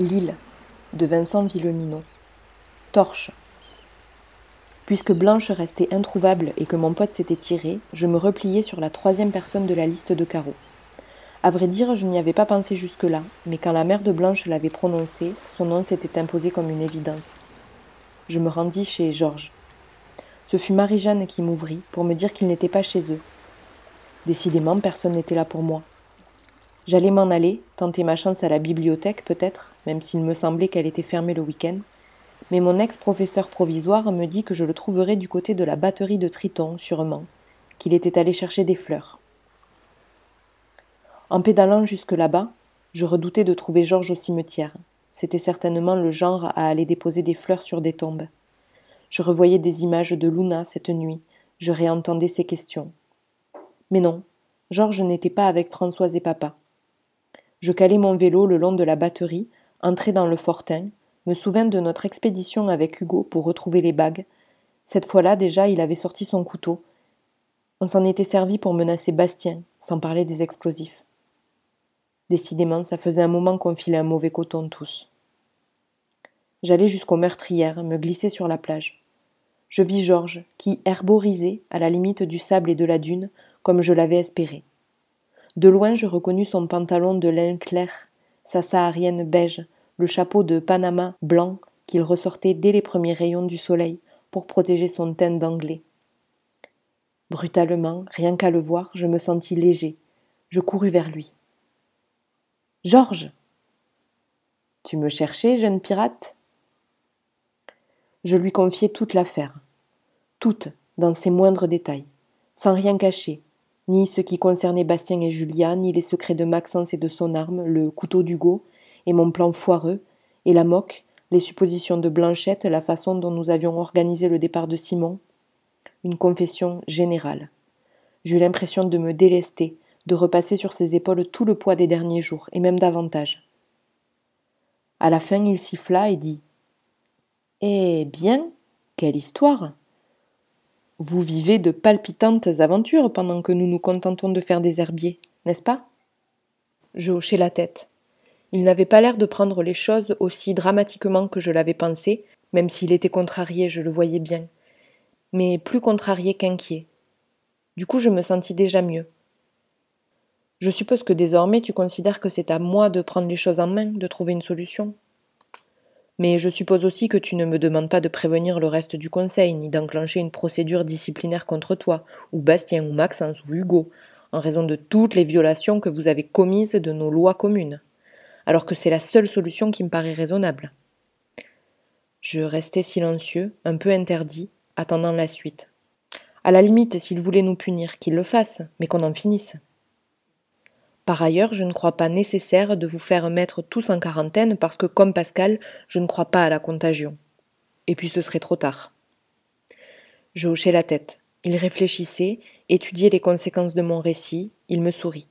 L'île de Vincent Villeminot. Torche. Puisque Blanche restait introuvable et que mon pote s'était tiré, je me repliai sur la troisième personne de la liste de carreaux. À vrai dire, je n'y avais pas pensé jusque-là, mais quand la mère de Blanche l'avait prononcé, son nom s'était imposé comme une évidence. Je me rendis chez Georges. Ce fut Marie-Jeanne qui m'ouvrit pour me dire qu'il n'était pas chez eux. Décidément, personne n'était là pour moi. J'allais m'en aller, tenter ma chance à la bibliothèque peut-être, même s'il me semblait qu'elle était fermée le week-end. Mais mon ex-professeur provisoire me dit que je le trouverais du côté de la batterie de Triton, sûrement, qu'il était allé chercher des fleurs. En pédalant jusque là-bas, je redoutais de trouver Georges au cimetière. C'était certainement le genre à aller déposer des fleurs sur des tombes. Je revoyais des images de Luna cette nuit, je réentendais ses questions. Mais non, Georges n'était pas avec Françoise et papa. Je calai mon vélo le long de la batterie, entrai dans le fortin, me souvins de notre expédition avec Hugo pour retrouver les bagues. Cette fois-là, déjà, il avait sorti son couteau. On s'en était servi pour menacer Bastien, sans parler des explosifs. Décidément, ça faisait un moment qu'on filait un mauvais coton tous. J'allais jusqu'aux meurtrières, me glisser sur la plage. Je vis Georges, qui herborisait, à la limite du sable et de la dune, comme je l'avais espéré. De loin, je reconnus son pantalon de lin clair, sa saharienne beige, le chapeau de Panama blanc qu'il ressortait dès les premiers rayons du soleil pour protéger son teint d'anglais. Brutalement, rien qu'à le voir, je me sentis léger. Je courus vers lui. Georges Tu me cherchais, jeune pirate? Je lui confiai toute l'affaire, toute, dans ses moindres détails, sans rien cacher, ni ce qui concernait Bastien et Julia, ni les secrets de Maxence et de son arme, le couteau d'Hugo, et mon plan foireux, et la moque, les suppositions de Blanchette, la façon dont nous avions organisé le départ de Simon. Une confession générale. J'eus l'impression de me délester, de repasser sur ses épaules tout le poids des derniers jours, et même davantage. À la fin, il siffla et dit Eh bien, quelle histoire vous vivez de palpitantes aventures pendant que nous nous contentons de faire des herbiers, n'est-ce pas? Je hochai la tête. Il n'avait pas l'air de prendre les choses aussi dramatiquement que je l'avais pensé, même s'il était contrarié, je le voyais bien, mais plus contrarié qu'inquiet. Du coup, je me sentis déjà mieux. Je suppose que désormais tu considères que c'est à moi de prendre les choses en main, de trouver une solution. Mais je suppose aussi que tu ne me demandes pas de prévenir le reste du conseil, ni d'enclencher une procédure disciplinaire contre toi, ou Bastien, ou Maxence, ou Hugo, en raison de toutes les violations que vous avez commises de nos lois communes, alors que c'est la seule solution qui me paraît raisonnable. Je restais silencieux, un peu interdit, attendant la suite. À la limite, s'il voulait nous punir, qu'il le fasse, mais qu'on en finisse. Par ailleurs, je ne crois pas nécessaire de vous faire mettre tous en quarantaine parce que, comme Pascal, je ne crois pas à la contagion. Et puis ce serait trop tard. Je hochai la tête. Il réfléchissait, étudiait les conséquences de mon récit, il me sourit.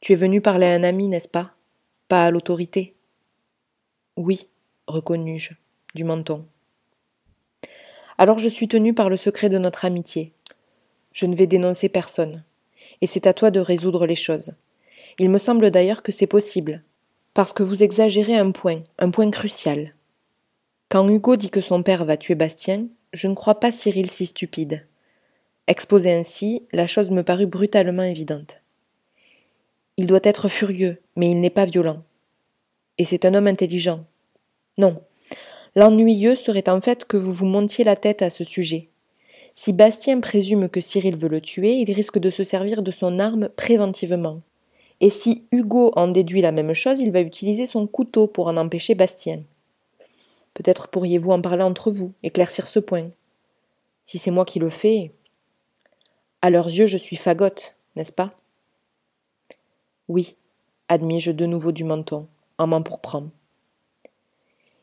Tu es venu parler à un ami, n'est-ce pas? Pas à l'autorité? Oui, reconnus-je, du menton. Alors je suis tenu par le secret de notre amitié. Je ne vais dénoncer personne et c'est à toi de résoudre les choses. Il me semble d'ailleurs que c'est possible, parce que vous exagérez un point, un point crucial. Quand Hugo dit que son père va tuer Bastien, je ne crois pas Cyril si stupide. Exposé ainsi, la chose me parut brutalement évidente. Il doit être furieux, mais il n'est pas violent. Et c'est un homme intelligent. Non. L'ennuyeux serait en fait que vous vous montiez la tête à ce sujet, si Bastien présume que Cyril veut le tuer, il risque de se servir de son arme préventivement. Et si Hugo en déduit la même chose, il va utiliser son couteau pour en empêcher Bastien. Peut-être pourriez-vous en parler entre vous, éclaircir ce point. Si c'est moi qui le fais. À leurs yeux, je suis fagotte, n'est-ce pas? Oui, admis-je de nouveau du menton, en m'empourprant.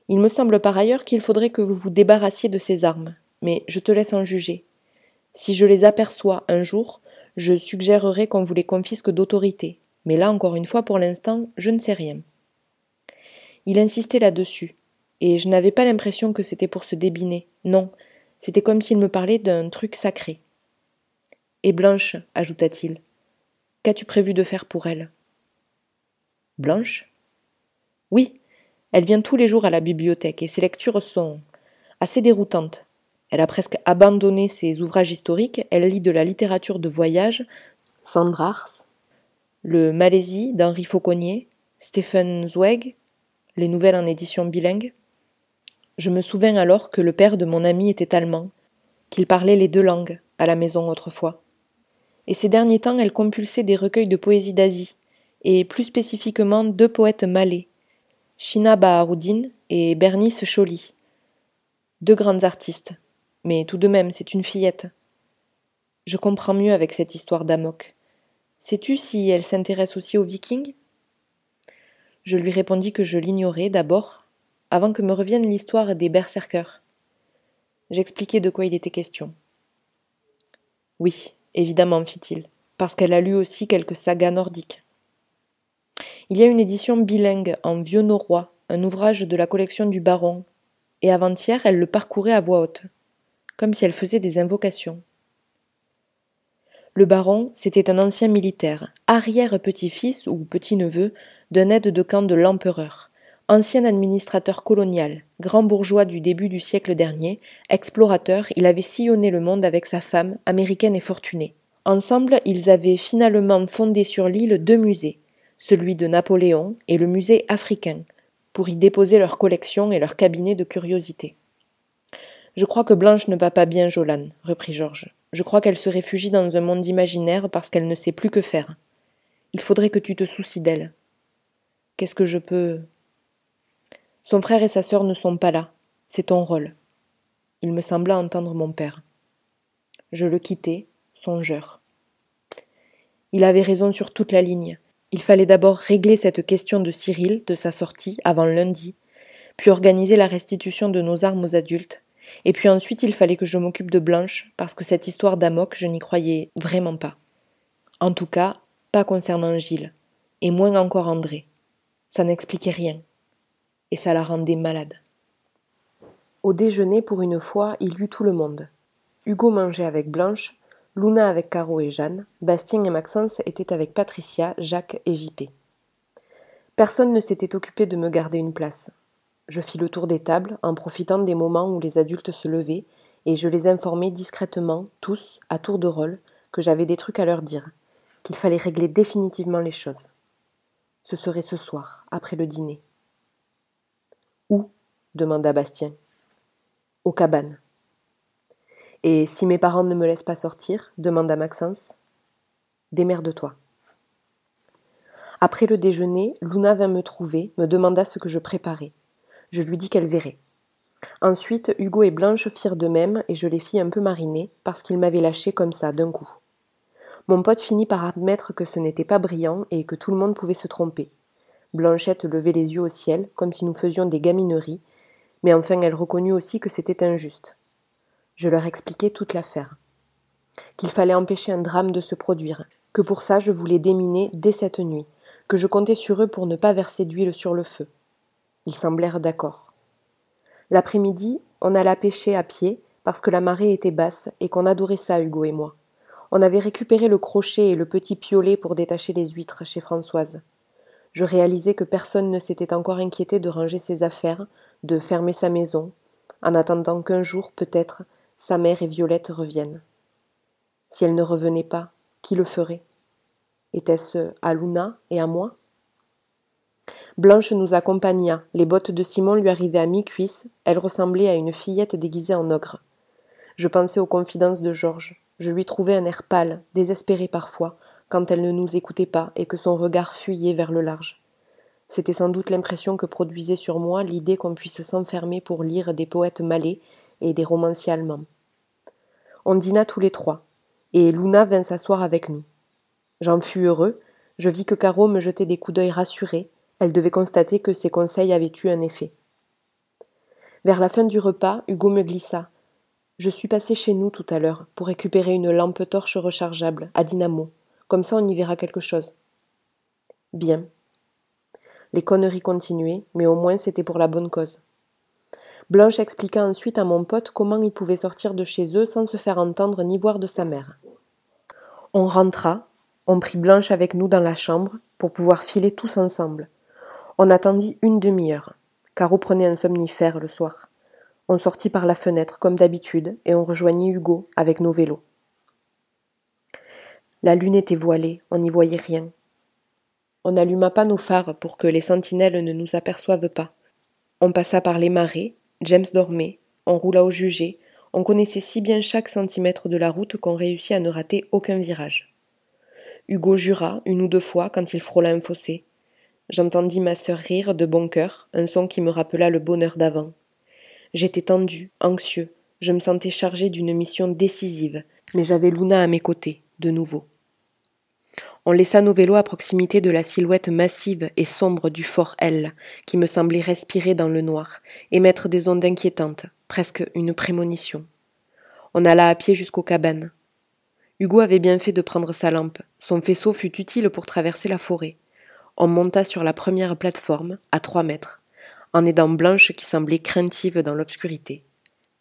Il me semble par ailleurs qu'il faudrait que vous vous débarrassiez de ces armes, mais je te laisse en juger. Si je les aperçois un jour, je suggérerai qu'on vous les confisque d'autorité, mais là encore une fois pour l'instant, je ne sais rien. Il insistait là-dessus, et je n'avais pas l'impression que c'était pour se débiner, non, c'était comme s'il me parlait d'un truc sacré. Et Blanche, ajouta-t-il, qu'as-tu prévu de faire pour elle? Blanche? Oui, Elle vient tous les jours à la bibliothèque et ses lectures sont assez déroutantes. Elle a presque abandonné ses ouvrages historiques, elle lit de la littérature de voyage, Sandrars, le Malaisie d'Henri Fauconnier, Stephen Zweig, les nouvelles en édition bilingue. Je me souviens alors que le père de mon ami était allemand, qu'il parlait les deux langues à la maison autrefois. Et ces derniers temps, elle compulsait des recueils de poésie d'Asie, et plus spécifiquement deux poètes malais, Shina Baharuddin et Bernice Choli. Deux grandes artistes, mais tout de même, c'est une fillette. Je comprends mieux avec cette histoire d'Amok. Sais-tu si elle s'intéresse aussi aux vikings? Je lui répondis que je l'ignorais d'abord, avant que me revienne l'histoire des berserkers. J'expliquai de quoi il était question. Oui, évidemment, fit-il, parce qu'elle a lu aussi quelques sagas nordiques. Il y a une édition bilingue en vieux norrois, un ouvrage de la collection du baron, et avant-hier elle le parcourait à voix haute, comme si elle faisait des invocations. Le baron, c'était un ancien militaire, arrière-petit-fils ou petit-neveu d'un aide de camp de l'empereur, ancien administrateur colonial, grand bourgeois du début du siècle dernier, explorateur, il avait sillonné le monde avec sa femme, américaine et fortunée. Ensemble, ils avaient finalement fondé sur l'île deux musées, celui de Napoléon et le musée africain, pour y déposer leurs collections et leurs cabinets de curiosités. Je crois que Blanche ne va pas bien, Jolan, reprit Georges. Je crois qu'elle se réfugie dans un monde imaginaire parce qu'elle ne sait plus que faire. Il faudrait que tu te soucies d'elle. Qu'est-ce que je peux? Son frère et sa sœur ne sont pas là. C'est ton rôle. Il me sembla entendre mon père. Je le quittai, songeur. Il avait raison sur toute la ligne. Il fallait d'abord régler cette question de Cyril, de sa sortie, avant lundi, puis organiser la restitution de nos armes aux adultes, et puis ensuite, il fallait que je m'occupe de Blanche, parce que cette histoire d'Amok, je n'y croyais vraiment pas. En tout cas, pas concernant Gilles, et moins encore André. Ça n'expliquait rien, et ça la rendait malade. Au déjeuner, pour une fois, il y eut tout le monde. Hugo mangeait avec Blanche, Luna avec Caro et Jeanne, Bastien et Maxence étaient avec Patricia, Jacques et JP. Personne ne s'était occupé de me garder une place. Je fis le tour des tables, en profitant des moments où les adultes se levaient, et je les informais discrètement, tous, à tour de rôle, que j'avais des trucs à leur dire, qu'il fallait régler définitivement les choses. Ce serait ce soir, après le dîner. Où? demanda Bastien. Aux cabanes. Et si mes parents ne me laissent pas sortir demanda Maxence. Démerde-toi. Après le déjeuner, Luna vint me trouver, me demanda ce que je préparais. Je lui dis qu'elle verrait. Ensuite, Hugo et Blanche firent de même et je les fis un peu mariner parce qu'ils m'avaient lâché comme ça, d'un coup. Mon pote finit par admettre que ce n'était pas brillant et que tout le monde pouvait se tromper. Blanchette levait les yeux au ciel, comme si nous faisions des gamineries, mais enfin elle reconnut aussi que c'était injuste. Je leur expliquai toute l'affaire. Qu'il fallait empêcher un drame de se produire, que pour ça je voulais déminer dès cette nuit, que je comptais sur eux pour ne pas verser d'huile sur le feu. Ils semblèrent d'accord. L'après-midi, on alla pêcher à pied parce que la marée était basse et qu'on adorait ça, Hugo et moi. On avait récupéré le crochet et le petit piolet pour détacher les huîtres chez Françoise. Je réalisais que personne ne s'était encore inquiété de ranger ses affaires, de fermer sa maison, en attendant qu'un jour, peut-être, sa mère et Violette reviennent. Si elles ne revenaient pas, qui le ferait? Était-ce à Luna et à moi? Blanche nous accompagna, les bottes de Simon lui arrivaient à mi-cuisse, elle ressemblait à une fillette déguisée en ogre. Je pensais aux confidences de Georges. Je lui trouvais un air pâle, désespéré parfois, quand elle ne nous écoutait pas et que son regard fuyait vers le large. C'était sans doute l'impression que produisait sur moi l'idée qu'on puisse s'enfermer pour lire des poètes malais et des romanciers allemands. On dîna tous les trois, et Luna vint s'asseoir avec nous. J'en fus heureux, je vis que Caro me jetait des coups d'œil rassurés, elle devait constater que ses conseils avaient eu un effet. Vers la fin du repas, Hugo me glissa. Je suis passé chez nous tout à l'heure pour récupérer une lampe torche rechargeable à dynamo. Comme ça, on y verra quelque chose. Bien. Les conneries continuaient, mais au moins c'était pour la bonne cause. Blanche expliqua ensuite à mon pote comment il pouvait sortir de chez eux sans se faire entendre ni voir de sa mère. On rentra, on prit Blanche avec nous dans la chambre pour pouvoir filer tous ensemble. On attendit une demi-heure. Caro prenait un somnifère le soir. On sortit par la fenêtre comme d'habitude et on rejoignit Hugo avec nos vélos. La lune était voilée, on n'y voyait rien. On n'alluma pas nos phares pour que les sentinelles ne nous aperçoivent pas. On passa par les marais, James dormait, on roula au jugé, on connaissait si bien chaque centimètre de la route qu'on réussit à ne rater aucun virage. Hugo jura une ou deux fois quand il frôla un fossé. J'entendis ma sœur rire de bon cœur, un son qui me rappela le bonheur d'avant. J'étais tendu, anxieux, je me sentais chargé d'une mission décisive, mais j'avais Luna à mes côtés, de nouveau. On laissa nos vélos à proximité de la silhouette massive et sombre du fort L, qui me semblait respirer dans le noir, émettre des ondes inquiétantes, presque une prémonition. On alla à pied jusqu'aux cabanes. Hugo avait bien fait de prendre sa lampe. Son faisceau fut utile pour traverser la forêt. On monta sur la première plateforme, à trois mètres, en aidant Blanche qui semblait craintive dans l'obscurité.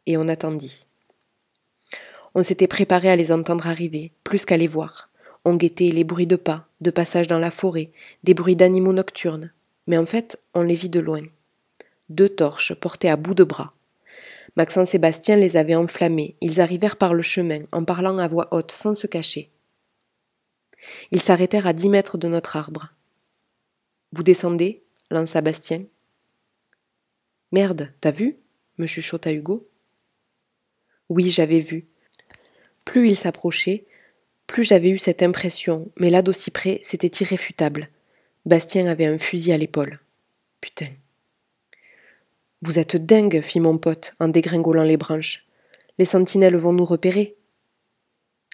Et on attendit. On s'était préparé à les entendre arriver, plus qu'à les voir. On guettait les bruits de pas, de passage dans la forêt, des bruits d'animaux nocturnes. Mais en fait, on les vit de loin. Deux torches portées à bout de bras. Maxence et Bastien les avaient enflammées. Ils arrivèrent par le chemin, en parlant à voix haute, sans se cacher. Ils s'arrêtèrent à dix mètres de notre arbre. Vous descendez lança Bastien. Merde, t'as vu me chuchota Hugo. Oui, j'avais vu. Plus il s'approchait, plus j'avais eu cette impression, mais là d'aussi près, c'était irréfutable. Bastien avait un fusil à l'épaule. Putain. Vous êtes dingue, fit mon pote, en dégringolant les branches. Les sentinelles vont nous repérer.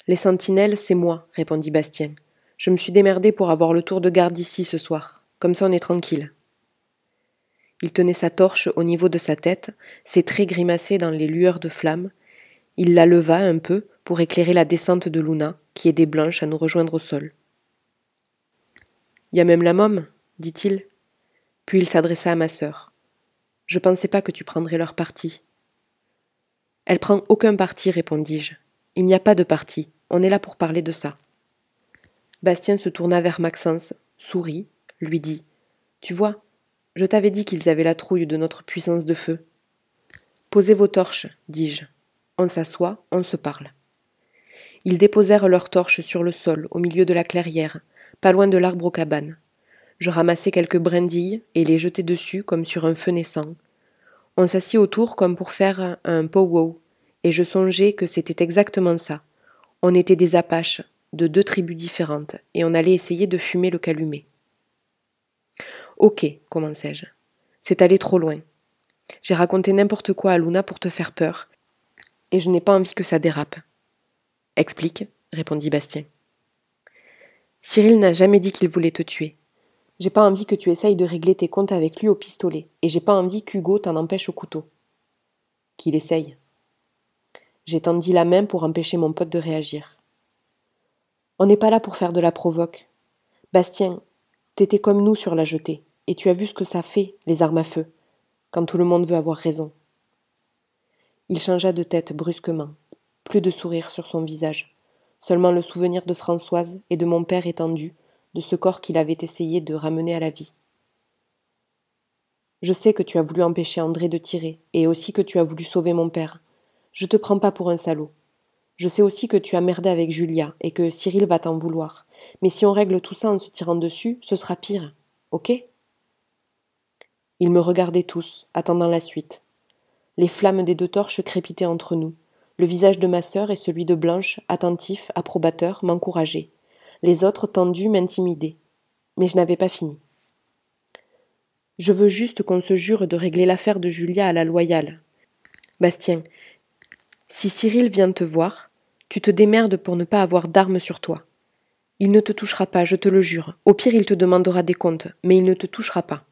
Les sentinelles, c'est moi, répondit Bastien. Je me suis démerdé pour avoir le tour de garde ici ce soir. Comme ça on est tranquille. Il tenait sa torche au niveau de sa tête, ses traits grimaçaient dans les lueurs de flammes. Il la leva un peu pour éclairer la descente de Luna, qui aidait Blanche à nous rejoindre au sol. Y a même la môme, dit-il. Puis il s'adressa à ma sœur. Je pensais pas que tu prendrais leur parti. Elle prend aucun parti, répondis-je. Il n'y a pas de parti. On est là pour parler de ça. Bastien se tourna vers Maxence, sourit, lui dit Tu vois, je t'avais dit qu'ils avaient la trouille de notre puissance de feu. Posez vos torches, dis-je. On s'assoit, on se parle. Ils déposèrent leurs torches sur le sol, au milieu de la clairière, pas loin de l'arbre aux cabanes. Je ramassai quelques brindilles et les jetai dessus comme sur un feu naissant. On s'assit autour comme pour faire un pow-wow, et je songeais que c'était exactement ça. On était des Apaches, de deux tribus différentes, et on allait essayer de fumer le calumet. Ok, commençai-je. C'est allé trop loin. J'ai raconté n'importe quoi à Luna pour te faire peur, et je n'ai pas envie que ça dérape. Explique, répondit Bastien. Cyril n'a jamais dit qu'il voulait te tuer. J'ai pas envie que tu essayes de régler tes comptes avec lui au pistolet, et j'ai pas envie qu'Hugo t'en empêche au couteau. Qu'il essaye. J'ai tendu la main pour empêcher mon pote de réagir. On n'est pas là pour faire de la provoque. Bastien, t'étais comme nous sur la jetée, et tu as vu ce que ça fait, les armes à feu, quand tout le monde veut avoir raison. Il changea de tête brusquement, plus de sourire sur son visage, seulement le souvenir de Françoise et de mon père étendu, de ce corps qu'il avait essayé de ramener à la vie. Je sais que tu as voulu empêcher André de tirer, et aussi que tu as voulu sauver mon père. Je te prends pas pour un salaud. Je sais aussi que tu as merdé avec Julia, et que Cyril va t'en vouloir. Mais si on règle tout ça en se tirant dessus, ce sera pire. Ok? Ils me regardaient tous, attendant la suite. Les flammes des deux torches crépitaient entre nous. Le visage de ma sœur et celui de Blanche, attentif, approbateur, m'encourageaient. Les autres tendus m'intimidaient. Mais je n'avais pas fini. Je veux juste qu'on se jure de régler l'affaire de Julia à la loyale. Bastien, si Cyril vient te voir, tu te démerdes pour ne pas avoir d'armes sur toi. Il ne te touchera pas, je te le jure. Au pire, il te demandera des comptes, mais il ne te touchera pas.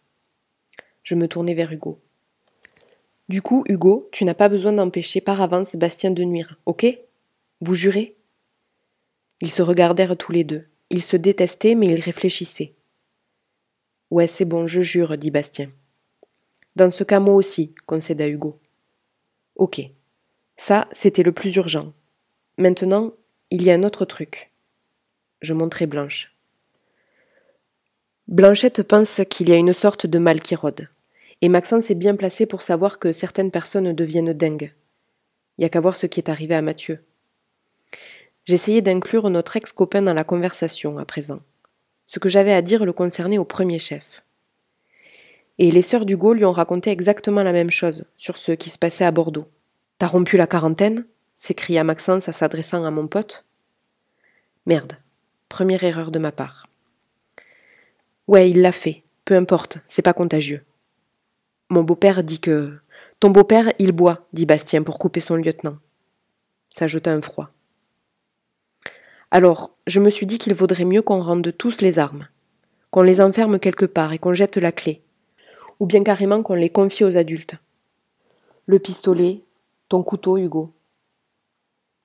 Je me tournai vers Hugo. Du coup, Hugo, tu n'as pas besoin d'empêcher par avance Bastien de nuire, ok? Vous jurez? Ils se regardèrent tous les deux. Ils se détestaient, mais ils réfléchissaient. Ouais, c'est bon, je jure, dit Bastien. Dans ce cas, moi aussi, concéda Hugo. Ok. Ça, c'était le plus urgent. Maintenant, il y a un autre truc. Je montrai Blanche. Blanchette pense qu'il y a une sorte de mal qui rôde Et Maxence est bien placé pour savoir que certaines personnes deviennent dingues. Il n'y a qu'à voir ce qui est arrivé à Mathieu. J'essayais d'inclure notre ex-copain dans la conversation à présent. Ce que j'avais à dire le concernait au premier chef. Et les sœurs d'Hugo lui ont raconté exactement la même chose sur ce qui se passait à Bordeaux. T'as rompu la quarantaine? s'écria Maxence en s'adressant à mon pote. Merde. Première erreur de ma part. Ouais, il l'a fait. Peu importe, c'est pas contagieux. Mon beau-père dit que. Ton beau-père, il boit, dit Bastien pour couper son lieutenant. Ça jeta un froid. Alors, je me suis dit qu'il vaudrait mieux qu'on rende tous les armes, qu'on les enferme quelque part et qu'on jette la clé, ou bien carrément qu'on les confie aux adultes. Le pistolet, ton couteau, Hugo.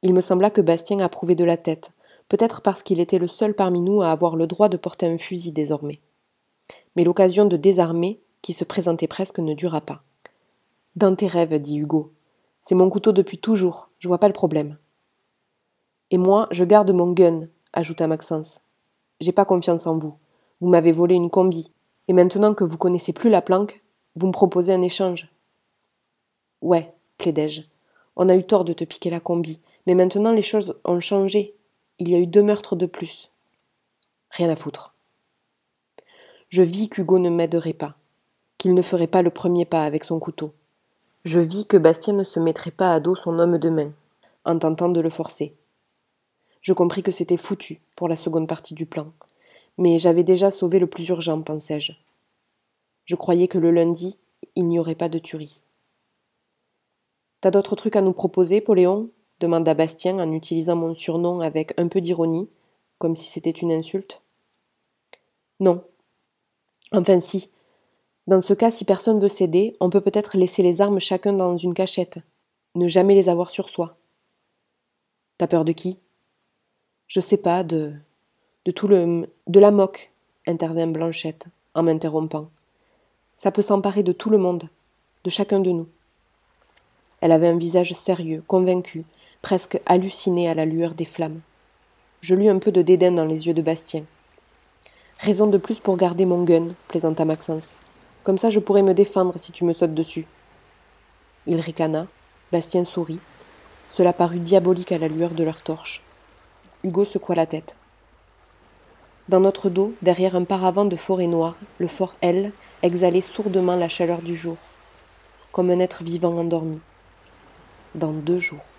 Il me sembla que Bastien approuvait de la tête, peut-être parce qu'il était le seul parmi nous à avoir le droit de porter un fusil désormais. Mais l'occasion de désarmer, qui se présentait presque, ne dura pas. Dans tes rêves, dit Hugo. C'est mon couteau depuis toujours, je vois pas le problème. Et moi, je garde mon gun, ajouta Maxence. J'ai pas confiance en vous. Vous m'avez volé une combi. Et maintenant que vous connaissez plus la planque, vous me proposez un échange. Ouais, plaidai-je. On a eu tort de te piquer la combi, mais maintenant les choses ont changé. Il y a eu deux meurtres de plus. Rien à foutre. Je vis qu'Hugo ne m'aiderait pas, qu'il ne ferait pas le premier pas avec son couteau. Je vis que Bastien ne se mettrait pas à dos son homme de main, en tentant de le forcer. Je compris que c'était foutu pour la seconde partie du plan, mais j'avais déjà sauvé le plus urgent, pensai-je. Je croyais que le lundi, il n'y aurait pas de tuerie. T'as d'autres trucs à nous proposer, Poléon? demanda Bastien en utilisant mon surnom avec un peu d'ironie, comme si c'était une insulte. Non. Enfin si. Dans ce cas, si personne veut céder, on peut peut-être laisser les armes chacun dans une cachette. Ne jamais les avoir sur soi. T'as peur de qui? Je sais pas, de. de tout le. de la moque, intervint Blanchette, en m'interrompant. Ça peut s'emparer de tout le monde, de chacun de nous. Elle avait un visage sérieux, convaincu, presque halluciné à la lueur des flammes. Je lus un peu de dédain dans les yeux de Bastien. Raison de plus pour garder mon gun, plaisanta Maxence. Comme ça je pourrais me défendre si tu me sautes dessus. Il ricana, Bastien sourit. Cela parut diabolique à la lueur de leur torche. Hugo secoua la tête. Dans notre dos, derrière un paravent de forêt noire, le fort L exhalait sourdement la chaleur du jour, comme un être vivant endormi. Dans deux jours.